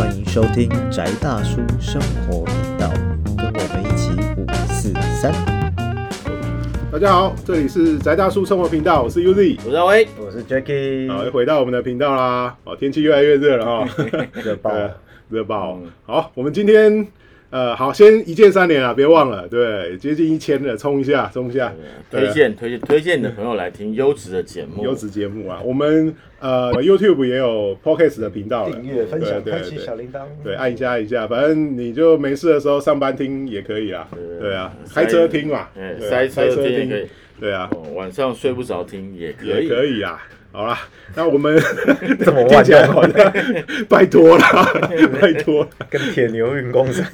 欢迎收听宅大叔生活频道，跟我们一起五四三。大家好，这里是宅大叔生活频道，我是 UZ。我是阿威，我是 Jacky，好，又回到我们的频道啦。哦，天气越来越热了 哈，热爆对热爆。好，我们今天呃，好，先一键三连啊，别忘了，对，接近一千了，冲一下，冲一下。推荐推荐推荐你的朋友来听优质的节目，优质节目啊，我们呃 YouTube 也有 Podcast 的频道了，订阅、分享、对开启对小铃铛。对，按一下按一下，反正你就没事的时候上班听也可以啊，对。啊，开车听嘛，哎，对啊塞车听对啊，哦，晚上睡不着听也可也以，可以啊。好啦，那我们这 么 听起来万好像 拜托啦，拜托，跟铁牛运工厂。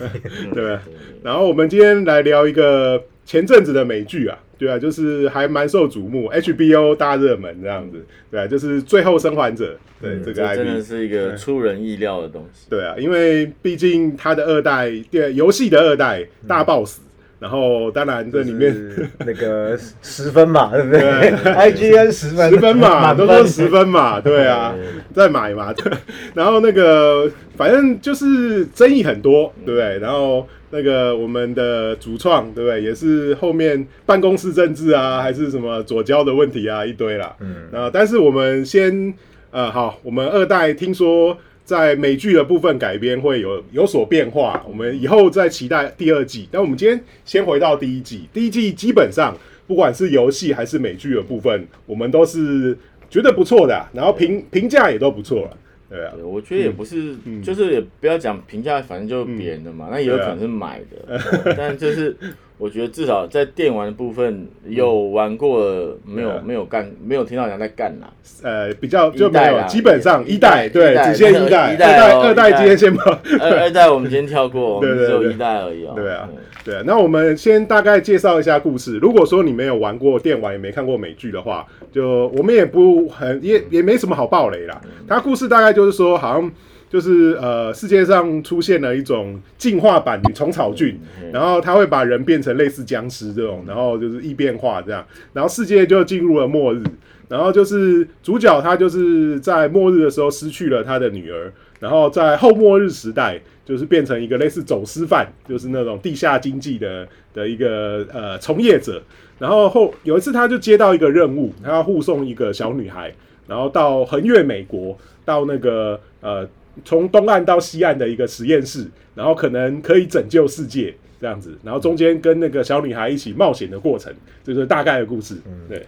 对吧？然后我们今天来聊一个前阵子的美剧啊，对啊，就是还蛮受瞩目，HBO 大热门这样子，对啊，就是《最后生还者》对这个这真的是一个出人意料的东西。对啊，因为毕竟它的二代，对游戏的二代大 boss，然后当然这里面。那个十分嘛，对不对对？IGN 十分，十分嘛，满都说十分嘛，对啊，再买嘛。然后那个反正就是争议很多，对不对？然后那个我们的主创，对不对？也是后面办公室政治啊，还是什么左交的问题啊，一堆啦。嗯，啊，但是我们先呃，好，我们二代听说。在美剧的部分改编会有有所变化，我们以后再期待第二季。那我们今天先回到第一季，第一季基本上不管是游戏还是美剧的部分，我们都是觉得不错的啊、然后评评价也都不错了，对啊，对我觉得也不是，就是也不要讲评价，反正就是别人的嘛，那也有可能是买的，哦但就是我觉得至少在电玩的部分有玩过的，没有没有干，没有听到人家在干啦。呃，比较就没有，基本上一一代对，只限一代，一代二代哦二代今天先不，二二代我们今天跳过，我们只有一代而已哦。对啊嗯，对啊。那我们先大概介绍一下故事。如果说你没有玩过电玩，也没看过美剧的话，就我们也不很也也没什么好爆雷啦。它故事大概就是说，好像。就是呃，世界上出现了一种进化版的虫草菌，然后它会把人变成类似僵尸这种，然后就是异变化这样，然后世界就进入了末日。然后就是主角他就是在末日的时候失去了他的女儿，然后在后末日时代就是变成一个类似走私犯，就是那种地下经济的的一个呃从业者。然后后有一次他就接到一个任务，他要护送一个小女孩，然后到横越美国，到那个呃从东岸到西岸的一个实验室，然后可能可以拯救世界这样子。然后中间跟那个小女孩一起冒险的过程，这就是大概的故事。对，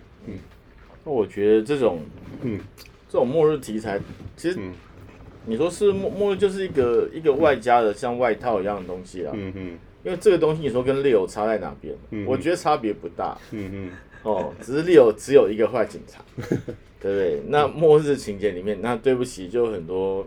那我觉得这种，嗯这种末日题材，其实嗯你说是末末日，就是一个一个外加的像外套一样的东西啦。嗯嗯因为这个东西你说跟 Leo 差在哪边？嗯我觉得差别不大嗯嗯哦，只是 Leo 只有一个坏警察，对不对？那末日情节里面，那对不起，就很多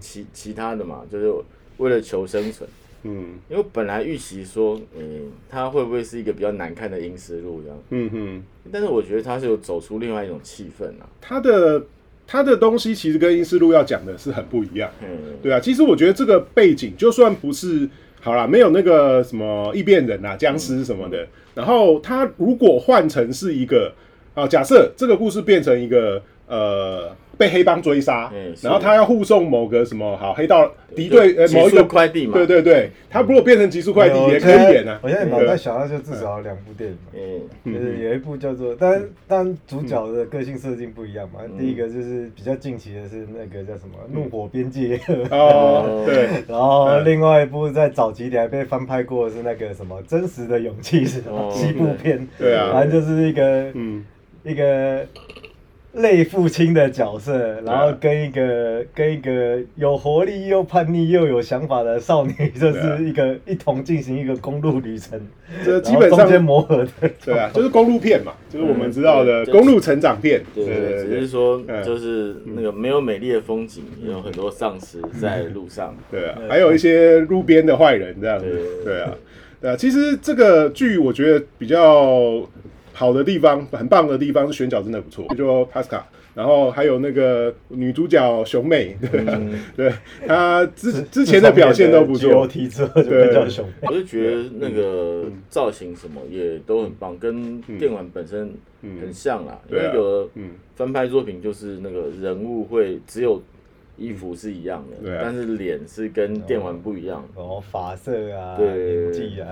其其他的嘛，就是为了求生存。嗯因为本来预期说，嗯，他会不会是一个比较难看的阴尸路这样？嗯哼，但是我觉得他是有走出另外一种气氛啊。他的他的东西其实跟《阴尸路》要讲的是很不一样。嗯，对啊，其实我觉得这个背景就算不是好啦，没有那个什么异变人啊、僵尸什么的，然后他如果换成是一个啊，假设这个故事变成一个呃被黑帮追杀嗯，然后他要护送某个什么好黑道敌对呃某一个快递嘛，对对对，他如果变成极速快递也可以演啊。我现在脑袋想到就至少有两部电影嘛，嗯，就是有一部叫做，但但主角的个性设定不一样嘛。第一个就是比较近期的是那个叫什么《怒火边界》，哦，对，然后另外一部在早期点还被翻拍过的是那个什么《真实的勇气》是什么哦。西部片，对啊。反正就是一个嗯。一个类父亲的角色，然后跟一个跟一个有活力又叛逆又有想法的少女，就是一个一同进行一个公路旅程，这基本上磨合的。对啊，就是公路片嘛，就是我们知道的公路成长片。对对对，对对对只是说嗯就是那个没有美丽的风景，也有很多丧尸在路上。对啊，还有一些路边的坏人这样子对，对啊，对啊。其实这个剧我觉得比较好的地方，很棒的地方是选角真的不错，就 Pascal，然后还有那个女主角熊妹，对她之之前的表现都不错 GOT 之后就叫熊妹。我就觉得那个造型什么也都很棒，跟电玩本身很像啦。因为有的嗯翻拍作品就是那个人物会只有衣服是一样的，啊但是脸是跟电玩不一样。哦，发色啊，对年纪啊，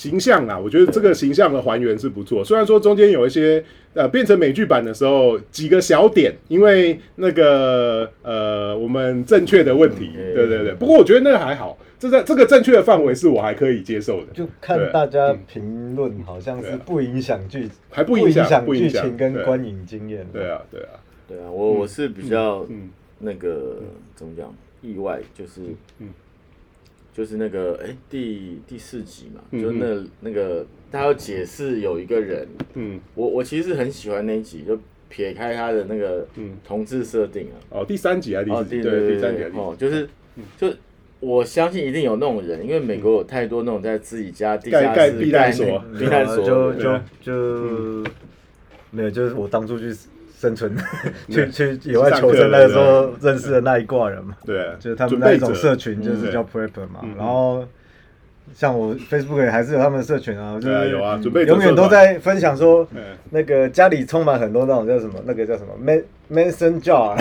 形象啊，我觉得这个形象的还原是不错。虽然说中间有一些呃变成美剧版的时候几个小点，因为那个呃我们正确的问题，嗯对对对。不过我觉得那个还好，这在这个正确的范围是我还可以接受的，就看大家评论，好像是不影响剧，还不影响不剧情跟观影经验。对啊对啊，对啊，我我是比较嗯那个怎么讲意外，就是嗯就是那个哎第第四集嘛，嗯就那那个他要解释有一个人，嗯。我我其实很喜欢那一集，就撇开他的那个嗯。同志设定啊，哦第三集啊第哦四集？对对第三集哦，就是就。我相信一定有那种人，因为美国有太多那种在自己家地盖下室盖避难所。避难所就的就就没有，就是我当初去生存，去去野外求生那个时候认识的那一挂人嘛，对啊，就是他们那一种社群就嗯是叫 prepper 嘛。嗯，然后像我 Facebook 也还是有他们的社群啊，就是有啊准备永远都在分享说嗯。那个家里充满很多那种叫什么，那个叫什么 man mason jar，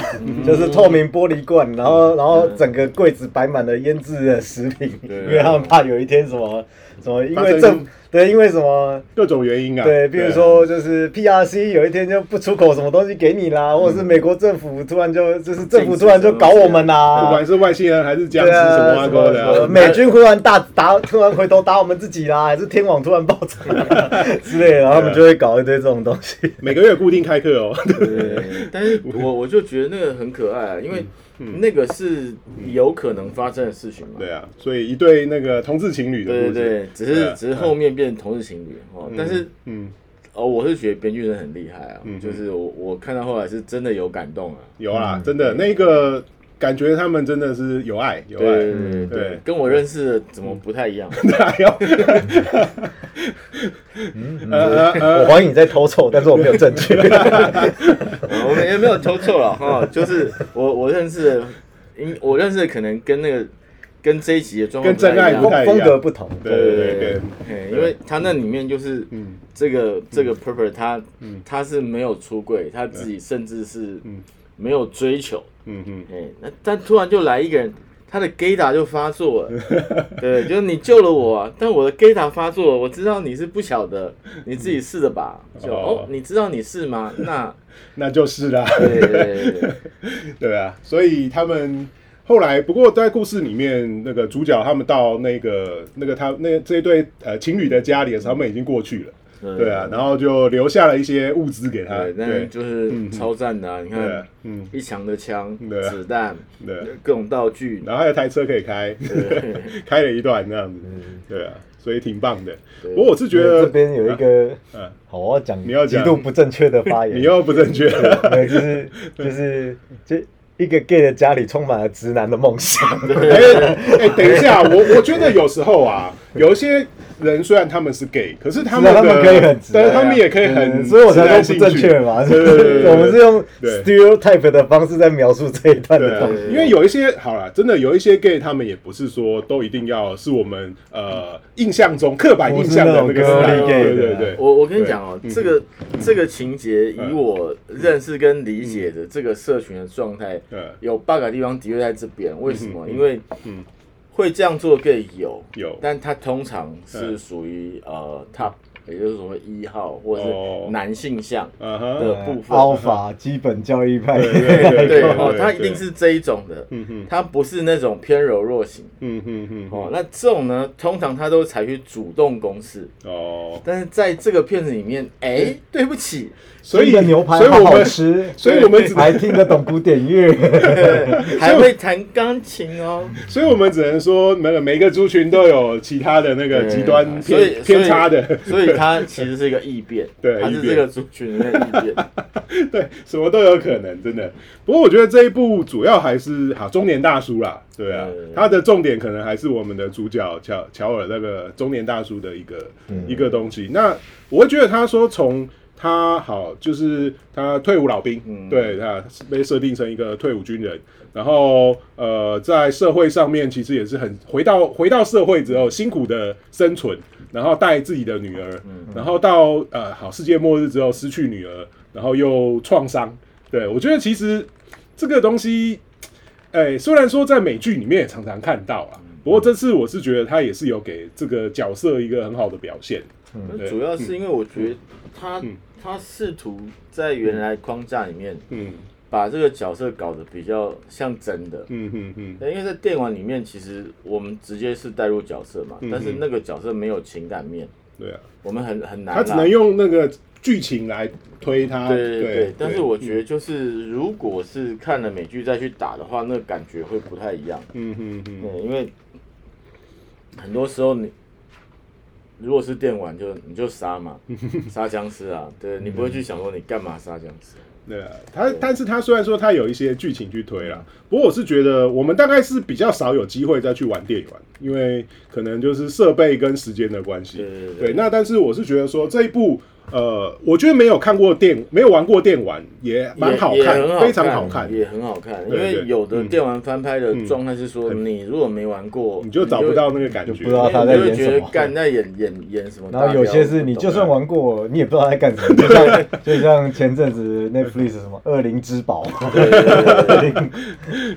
就是透明玻璃罐，然后然后整个柜子摆满了腌制的食品，因为他们怕有一天什么什么，因为政对，因为什么。各种原因啊，对，比如说就是 PRC 有一天就不出口什么东西给你啦，或者是美国政府突然就就是政府突然就搞我们啦，不管是外星人还是僵尸什么啊什勾的美军忽然大打，突然回头打我们自己啦，还是天网突然爆炸 之类的，然后他们就会搞一堆这种东西。每个月固定开课哦，对，但是我我就觉得那个很可爱啊，因为那个是有可能发生的事情嘛。对啊，所以一对那个同志情侣的故事，对对对，只是只是后面变成同志情侣哦，但是嗯，哦，我是觉得编剧人很厉害啊嗯，就是我我看到后来是真的有感动啊。有啊，真的那个感觉他们真的是有爱有爱，对对。对对对，跟我认识的怎么不太一样？还有，呃呃我怀疑你在偷臭，但是我没有证据。我们也没有偷错了哈，就是我我认识的，因我认识的可能跟那个跟这一集的状况跟真爱不风格不同，对对对对对，嘿因为他那里面就是嗯。这个这个 purpose 他嗯。他是没有出柜，他自己甚至是嗯没有追求，嗯嗯，哎，那但突然就来一个人，他的 gay 打就发作了，对，就是你救了我啊，但我的 gay 打发作了，我知道你是不晓得，你自己试的吧？就哦哦，你知道你是吗？那那就是啦，对对对对，对啊，所以他们后来，不过在故事里面，那个主角他们到那个那个他那这一对呃情侣的家里的时候，他们已经过去了。对啊，然后就留下了一些物资给他。对，但就是超赞的啊！你看，嗯，一墙的枪、子弹、对，各种道具，然后还有台车可以开，对 开了一段这样子。嗯对啊，所以挺棒的。对不过我是觉得这边有一个嗯，好，我要讲你要讲极度不正确的发言，你又不正确了。对，就是就是就一个 gay 的家里充满了直男的梦想。哎哎，等一下，我我觉得有时候啊，有一些人虽然他们是 gay，可是他们他们可以很直但是他们也可以很，嗯所以我才说不正确嘛。对对对对 我们是用 stereotype 的方式在描述这一段的东西。因为有一些好了，真的有一些 gay，他们也不是说都一定要是我们呃印象中刻板印象的那个 gay 的对对，我我跟你讲哦、这个这个情节，以我认识跟理解的这个社群的状态，嗯。有 bug 的地方的确在这边。为什么？因为嗯会这样做 gay 有，有。但他通常是嗯属于呃 top，也就是所谓一号或者哦。是男性向的部分。alpha 基本教义派，对对 对对哦，他一定是这一种的，嗯哼。他不是那种偏柔弱型。嗯哼哼哦，那这种呢，通常他都采取主动攻势，哦，但是在这个片子里面，哎，对不起，所以牛排好好所以我们吃，所以我们只还听得懂古典乐。还会弹钢琴哦。所以我们只能说，每个每个族群都有其他的那个极端所以偏偏差的，所以它其实是一个异变，对异变它是这个族群的异变。对，什么都有可能，真的。不过我觉得这一部主要还是好中年大叔啦，对啊对，他的重点可能还是我们的主角乔乔尔那个中年大叔的一个、一个东西。那我会觉得他说从他好，就是他退伍老兵，嗯。对他被设定成一个退伍军人，然后呃，在社会上面其实也是很回到回到社会之后辛苦的生存，然后带自己的女儿，然后到呃好世界末日之后失去女儿，然后又创伤。对我觉得其实这个东西哎、虽然说在美剧里面也常常看到啊，不过这次我是觉得他也是有给这个角色一个很好的表现。嗯主要是因为我觉得他嗯他试图在原来框架里面嗯把这个角色搞得比较像真的。嗯嗯嗯，因为在电玩里面，其实我们直接是带入角色嘛，嗯但是那个角色没有情感面，对啊，我们很很难。他只能用那个剧情来推他。对对对对，但是我觉得就是，如果是看了美剧再去打的话，那个感觉会不太一样。嗯嗯嗯对，因为很多时候你如果是电玩就你就杀嘛，杀僵尸啊，对你不会去想说你干嘛杀僵尸。对啊，他但是他虽然说他有一些剧情去推啦，不过我是觉得我们大概是比较少有机会再去玩电玩，因为可能就是设备跟时间的关系。对对对对，那但是我是觉得说这一部。呃，我觉得没有看过电，没有玩过电玩，也蛮好看，非常好看。也很好看。因为有的嗯电玩翻拍的状态是说，你如果没玩过，你就找不到那个感觉，就不知道他在演什么。干在演演演什么然标。后有些是你就算玩过，你也不知道在干什么，就像就像前阵子 Netflix 什么《恶灵之宝》，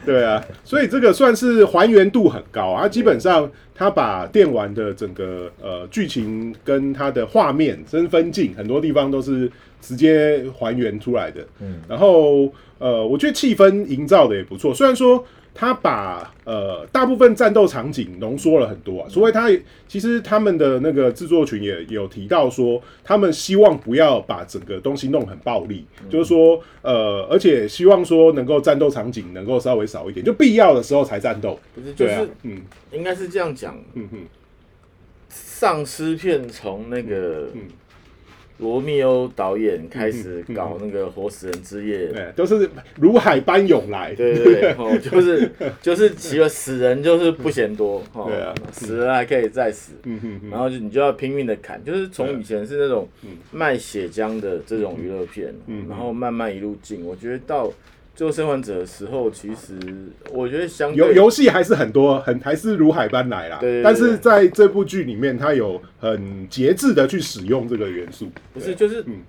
对 啊，所以这个算是还原度很高啊。基本上他把电玩的整个呃剧情跟他的画面真分镜很多地方都是直接还原出来的。嗯，然后呃，我觉得气氛营造的也不错。虽然说他把呃大部分战斗场景浓缩了很多啊，所以他其实他们的那个制作群也有提到说，他们希望不要把整个东西弄很暴力，就是说呃，而且希望说能够战斗场景能够稍微少一点，就必要的时候才战斗。不是就是，嗯。应该是这样讲。嗯哼丧尸片从那个嗯罗密欧导演开始搞那个《活死人之夜》，对，都是如海般涌来。对对对，哦，就是就是其实死人就是不嫌多，哦，对啊死人还可以再死，然后就你就要拼命的砍，就是从以前是那种嗯。卖血浆的这种娱乐片，嗯。然后慢慢一路进，我觉得到最后生还者的时候，其实我觉得相游游戏还是很多，很还是如海般来啦。对对对但是在这部剧里面，它有很节制的去使用这个元素，不是就是嗯，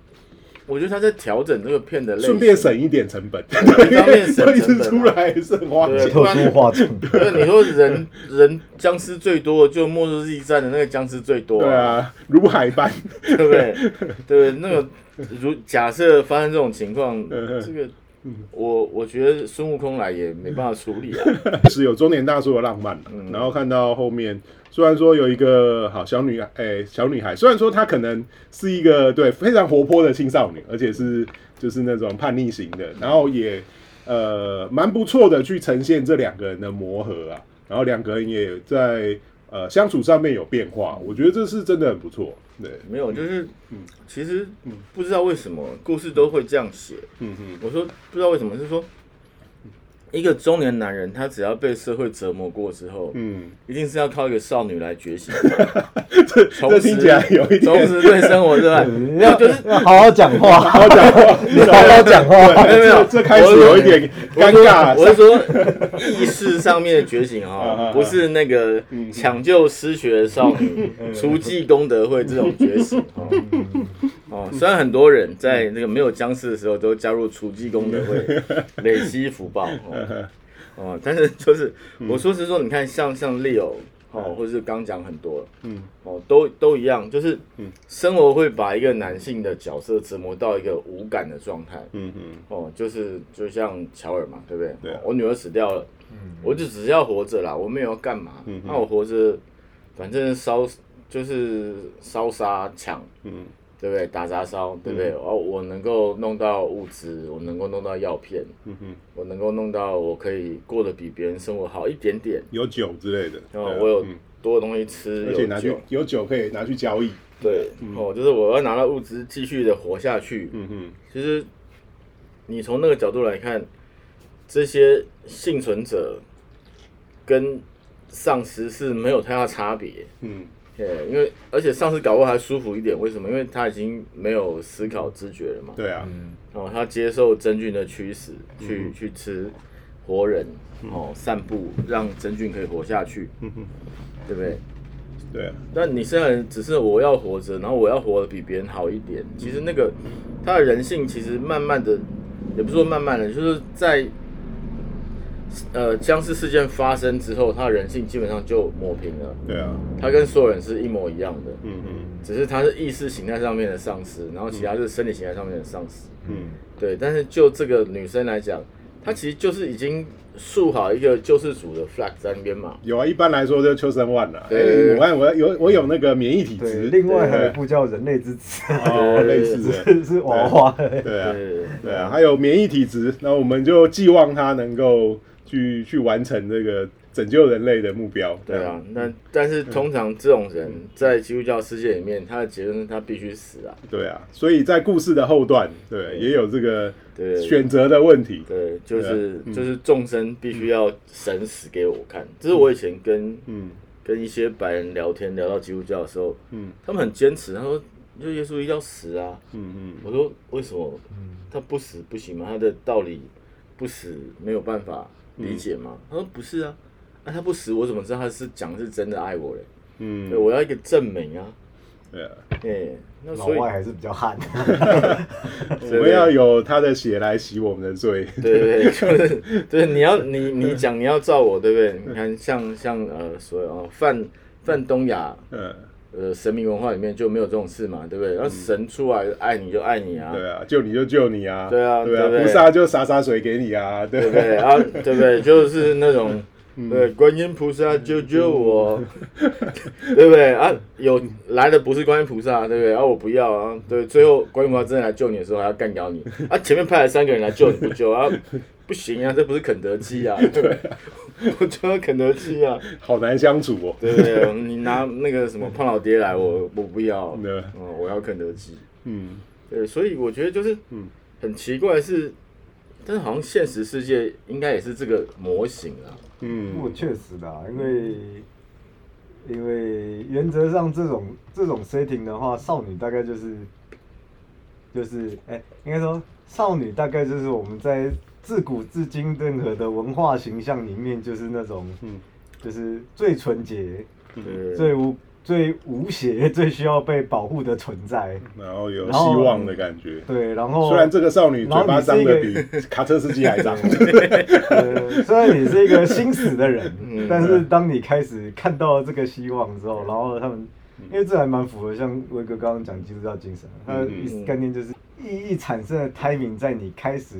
我觉得他在调整这个片的类型，顺便省一点成本。一方面省所以是成本啊出来也是很花钱。特殊化成 对，你说人人僵尸最多，就末日驿站的那个僵尸最多、对，啊，如海般。对不对？对，那个如假设发生这种情况，嗯这个我我觉得孙悟空来也没办法处理啊。是有中年大叔的浪漫、嗯。然后看到后面，虽然说有一个好小女孩，哎、小女孩，虽然说她可能是一个对非常活泼的青少年，而且是就是那种叛逆型的，然后也呃蛮不错的去呈现这两个人的磨合啊，然后两个人也在呃相处上面有变化，我觉得这是真的很不错。对，没有，就是嗯其实不知道为什么故事都会这样写。嗯哼我说不知道为什么，是说一个中年男人，他只要被社会折磨过之后，嗯，一定是要靠一个少女来觉醒，这重拾这听起来有一点重拾对生活热爱。没有，要就是要好好讲话，好好讲话，你 好好讲话。没有没有。这这开始有一点尴尬。我是说意识上面的觉醒啊不是那个抢救失学的少女、除妓功德会这种觉醒哦。哦，虽然很多人在那个没有僵尸的时候都加入除技功德会，累积福报哦。哦，但是就是我说是说，你看像像 Leo 哦，或者是刚讲很多，嗯哦，都都一样，就是嗯生活会把一个男性的角色折磨到一个无感的状态。嗯嗯哦，就是就像乔尔嘛，对不对？对我女儿死掉了，我就只是要活着啦，我没有要干嘛。嗯那我活着，反正烧就是烧杀抢，嗯对不对？打砸烧，对不对？哦，我能够弄到物资，我能够弄到药片，嗯哼，我能够弄到我可以过得比别人生活好一点点。有酒之类的。对啊然后我有嗯多的东西吃，有而且拿去酒，有酒可以拿去交易。对，哦，就是我要拿到物资，继续的活下去。嗯哼，其实你从那个角度来看，这些幸存者跟丧尸是没有太大差别。嗯对，因为而且上次搞过还舒服一点，为什么？因为他已经没有思考知觉了嘛。对啊，哦，他接受真菌的驱使，去、去吃活人，哦，散步让真菌可以活下去，嗯，对不对？对啊，那你虽然只是我要活着，然后我要活得比别人好一点，其实那个他的人性其实慢慢的，也不是说慢慢的，就是在呃僵尸事件发生之后，他的人性基本上就抹平了，对啊，他跟所有人是一模一样的，嗯嗯。只是他是意识形态上面的丧尸，然后其他是生理形态上面的丧尸。嗯，对，但是就这个女生来讲，她其实就是已经树好一个救世主的 flag 在那边嘛。有啊，一般来说就秋生万了。对。我看我有我有那个免疫体，质，另外还有一部叫《人类之子》，哦，类似的，是是娃娃的。对啊，对。对啊，还有免疫体质，那我们就寄望他能够去去完成这个拯救人类的目标。对啊，那但是通常这种人在基督教世界里面，他的结论是他必须死啊。对啊，所以在故事的后段，对，也有这个选择的问题。对，就是啊就是众生必须要神死给我看。这是我以前跟嗯跟一些白人聊天聊到基督教的时候，嗯他们很坚持，他说就耶稣一定要死啊。嗯嗯，我说为什么他不死不行吗？他的道理不死没有办法理解吗？他说不是啊，那、他不死我怎么知道他是讲的是真的爱我嘞？嗯对，我要一个证明啊。对啊，哎，那所以老外还是比较悍，我们要有他的血来洗我们的罪。对对对，就是对你要你你讲你要照我对不对？你看像像呃所有哦范范东亚嗯，呃神明文化里面就没有这种事嘛，对不对？然后神出来爱你就爱你啊，对啊，救你就救你啊。对啊对啊，菩萨就洒洒水给你啊。对对不对？啊，对不对？就是那种，对，观音菩萨救救我，对不对？啊，有来的不是观音菩萨，对不对？啊，我不要啊，对，最后观音菩萨真的来救你的时候，还要干掉你，啊，前面派了三个人来救你不救啊，不行啊，这不是肯德基啊，对，我觉得肯德基啊，好难相处哦。对不对？你拿那个什么胖老爹来，我我不要，对嗯，我要肯德基。嗯对，所以我觉得就是，嗯很奇怪是，但是好像现实世界应该也是这个模型啊。不嗯我确实的啊，因为因为原则上这种这种 setting 的话，少女大概就是就是哎、应该说少女大概就是我们在自古至今任何的文化形象里面，就是那种嗯。就是最纯洁、对，最无最无邪、最需要被保护的存在。然后有希望的感觉。对，然后虽然这个少女嘴巴张的比卡车司机还张。呃，虽然你是一个心死的人，嗯。但是当你开始看到这个希望之后，然后他们，因为这还蛮符合像威哥刚刚讲基督教精神，他的意思嗯概念就是意义产生的 timing 在你开始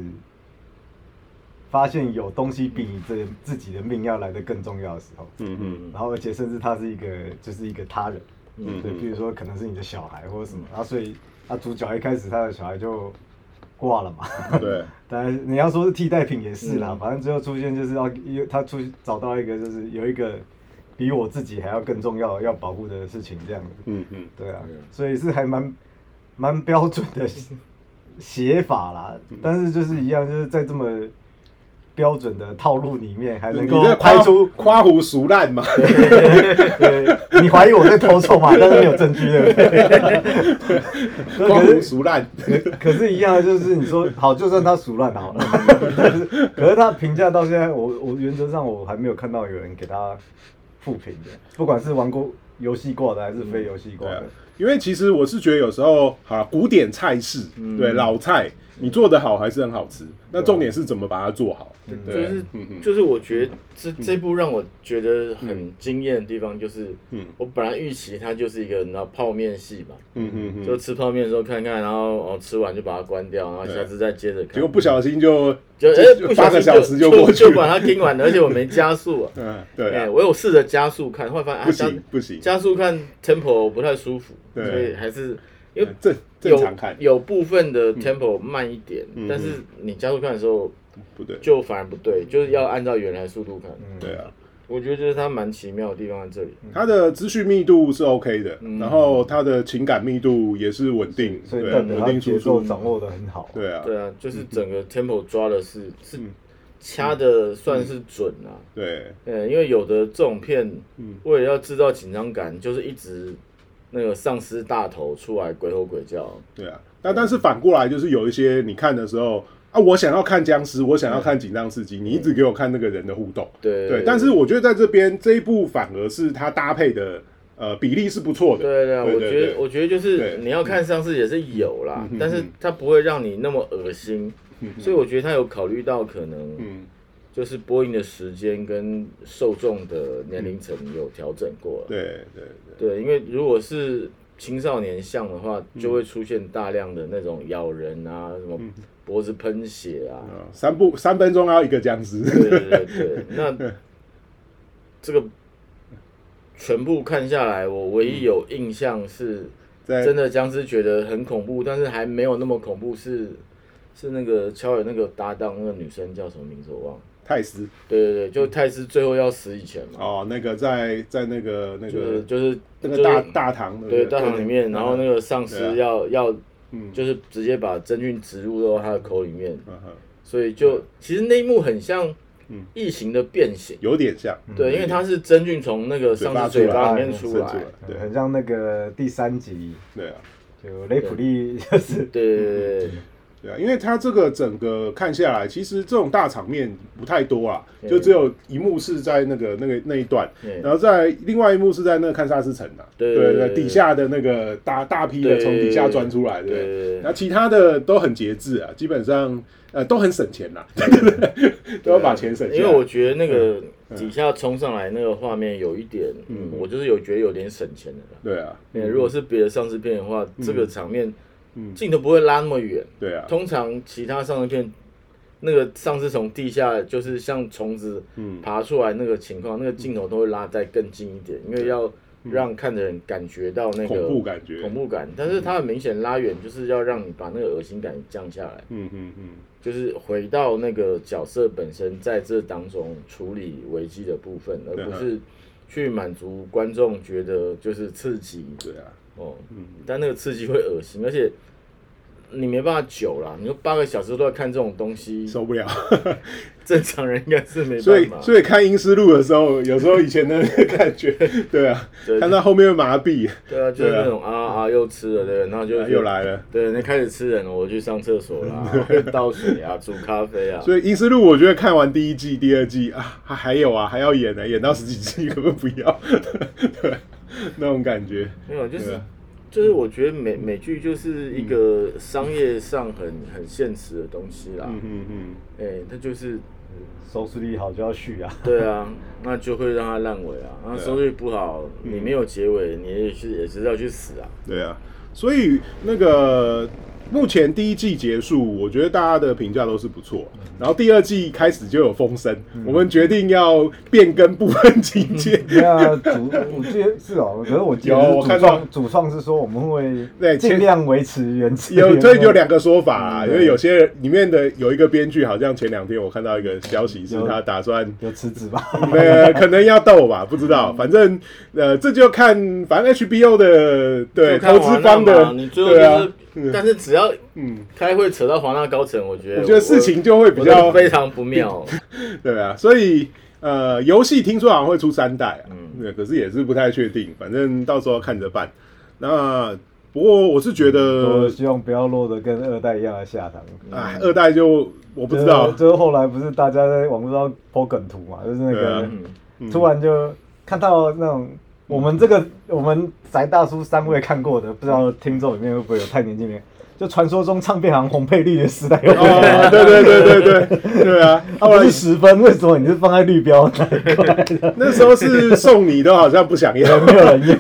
发现有东西比你这自己的命要来的更重要的时候，嗯嗯然后而且甚至他是一个就是一个他人，嗯对，比如说可能是你的小孩或者什么，然后所以他主角一开始他的小孩就挂了嘛，对，当然你要说是替代品也是啦，嗯。反正最后出现就是要有他出找到一个就是有一个比我自己还要更重要要保护的事情这样子，嗯嗯。对啊，所以是还蛮蛮标准的 写法啦，嗯。但是就是一样就是在这么标准的套路里面还能你够拍出夸胡熟烂嘛？对，你怀疑我在偷臭嘛？但是没有证据，对不对？夸胡熟烂。可可是，一样就是你说好，就算他熟烂好了，但是可是他评价到现在，我我原则上我还没有看到有人给他负评的，不管是玩过游戏过的还是非游戏过的，，因为其实我是觉得有时候，好啦古典菜式，嗯对老菜，你做的好还是很好吃。那重点是怎么把它做好。就对，是就是我觉得这这部让我觉得很惊艳的地方，就是嗯。我本来预期它就是一个你知道泡面戏嘛，嗯嗯嗯，就吃泡面的时候看看，然后哦吃完就把它关掉，然后下次再接着看。结果不小心就就哎不小心八个小时就过去就把它听完了，而且我没加速啊。嗯，对哎，啊，我有试着加速看，后来发现啊不加行不行，加速看 tempo 不太舒服，所以还是因为正正有常看。有部分的 tempo 慢一点，嗯但是你加速看的时候不对，就反而不对，就是要按照原来速度看。嗯。对啊，我觉得就是它蛮奇妙的地方在这里。它的资讯密度是 OK 的，嗯。然后它的情感密度也是稳定，所以稳定输出。奏，掌握的很好。对啊，对啊，就是整个 tempo 抓的是是嗯。掐的算是准啊。对，呃，因为有的这种片嗯，为了要制造紧张感，就是一直那个丧尸大头出来鬼吼鬼叫。对啊，但但是反过来就是有一些你看的时候啊，我想要看僵尸，我想要看紧张刺激，你一直给我看那个人的互动，对对，但是我觉得在这边这一部反而是它搭配的呃比例是不错的，对对啊，我觉得我觉得就是你要看丧尸也是有啦但是它不会让你那么恶心，嗯所以我觉得他有考虑到可能嗯就是播映的时间跟受众的年龄层有调整过了。对对对，对，因为如果是青少年像的话，就会出现大量的那种咬人啊，什么脖子喷血啊，啊三步三分钟要一个僵尸，对对对对，那 这个全部看下来，我唯一有印象是真的僵尸觉得很恐怖，但是还没有那么恐怖是。是那个乔尔那个搭档，那个女生叫什么名字我忘了。泰斯，对对对，就泰斯最后要死以前嘛。哦，那个在在那个那就是个就是那个大大堂，对不大堂里面，然后那个丧尸要要嗯。就是直接把真菌植入到他的口里面，嗯哼所以就其实那一幕很像嗯。异形的变形。有点像，对，因为它是真菌从那个丧尸嘴巴里面出来。伸出，来，对很像那个第三集，对啊。就雷普利就是对对对 对对啊，因为它这个整个看下来，其实这种大场面不太多啊，就只有一幕是在那个那个那一段，然后在另外一幕是在那个堪萨斯城啊，对对底下的那个大大批的对从底下钻出来，对那其他的都很节制啊，基本上呃都很省钱 啦，都要把钱省。因为我觉得那个嗯。底下冲上来那个画面有一点，嗯，我就是有觉得有点省钱的啦。对啊，对，如果是别的丧尸片的话，这个场面嗯。镜头不会拉那么远。对啊，通常其他丧尸片，那个丧尸从地下就是像虫子嗯。爬出来那个情况，那个镜头都会拉再更近一点，因为要让看的人感觉到那个恐怖感觉，恐怖感。但是它很明显拉远，就是要让你把那个恶心感降下来，嗯嗯嗯，就是回到那个角色本身在这当中处理危机的部分，而不是去满足观众觉得就是刺激。对啊，哦。嗯但那个刺激会恶心，而且你没办法久了，你说八个小时都在看这种东西，受不了。正常人应该是没所以办法。所以看《阴尸路》的时候，有时候以前的那个感觉，对啊，对看到后面会麻痹，对啊，就是那种啊啊又吃了，对，然后就又来了。对，那开始吃人了，我去上厕所啦，倒水啊，煮咖啡啊，所以《阴尸路》我觉得看完第一季、第二季啊，还还有啊，还要演呢，演到十几季，可不可以不要？对，那种感觉。没有，就是啊。就是我觉得美美剧就是一个商业上很很现实的东西啦，嗯嗯嗯，哎，它就是收视率好就要续啊。对啊，那就会让它烂尾啊，那收视率不好，你没有结尾，你也是也是要去死啊，对啊。所以那个目前第一季结束，我觉得大家的评价都是不错。然后第二季开始就有风声，我们决定要变更部分情节。那主我记得是哦，可是我记得是主有我看到。创主创是说我们会尽量维持原汁有，所以有两个说法啊，嗯因为有些里面的有一个编剧，好像前两天我看到一个消息，是有他打算有辞职吧？呃，可能要斗吧，不知道，反正呃，这就看反正 HBO 的对投资方嘛的你最后对啊就是，嗯但是只要嗯，开会扯到华纳高层，我觉得我觉得事情就会比较非常不妙。对啊，所以呃，游戏听说好像会出三代啊，嗯。对，可是也是不太确定，反正到时候看着办。那不过我是觉我得，希望不要落得跟二代一样的下场。哎，二代就我不知道。就，是后来不是大家在网络上抛梗图嘛，就是那个嗯，突然就看到那种我们这个我们翟大叔三位看过的，不知道听众里面会不会有太年轻人？就传说中唱片行红配绿的时代，哦，对对对对对对啊，它不后来是十分，为什么你是放在绿标那一块的？那时候是送你都好像不想要，没有人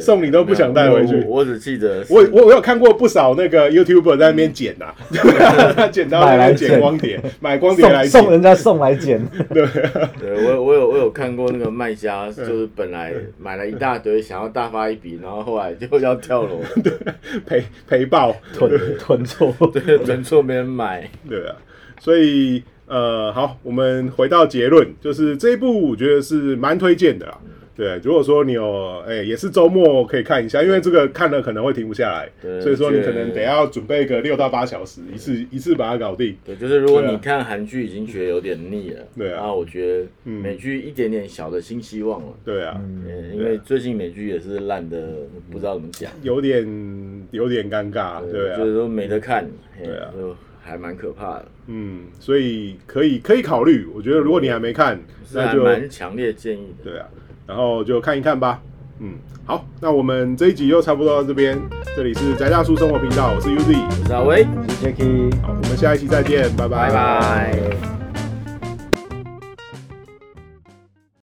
送你都不想带回去。我我只记得我我我有看过不少那个 YouTuber 在那边剪呐、啊，剪到那买来边剪剪光碟，买光碟来送送，人家送来剪，对我我有我有看过那个卖家，就是本来买了一大堆，想要大发一笔，然后后来就要跳楼，赔赔爆，囤 囤错。对，囤错没人买。对啊，所以呃，好，我们回到结论，就是这一部我觉得是蛮推荐的啦。对，如果说你有哎、也是周末可以看一下，因为这个看了可能会停不下来，对所以说你可能对得要准备个六到八小时，一次一次把它搞定。对，就是如果你看韩剧已经觉得有点腻了，对啊我觉得嗯美剧一点点小的新希望了。对啊，嗯，因为最近美剧也是烂的，不知道怎么讲。有点有点尴尬，对啊就，是说没得看，嘿对啊就还蛮可怕的，嗯，所以可以可以考虑。我觉得如果你还没看，那就蛮强烈建议的。对啊，然后就看一看吧。嗯，好，那我们这一集就差不多到这边。这里是宅大叔生活频道，我是 Uzi，我是阿威，我是 Jacky。好，我们下一期再见，拜拜拜拜。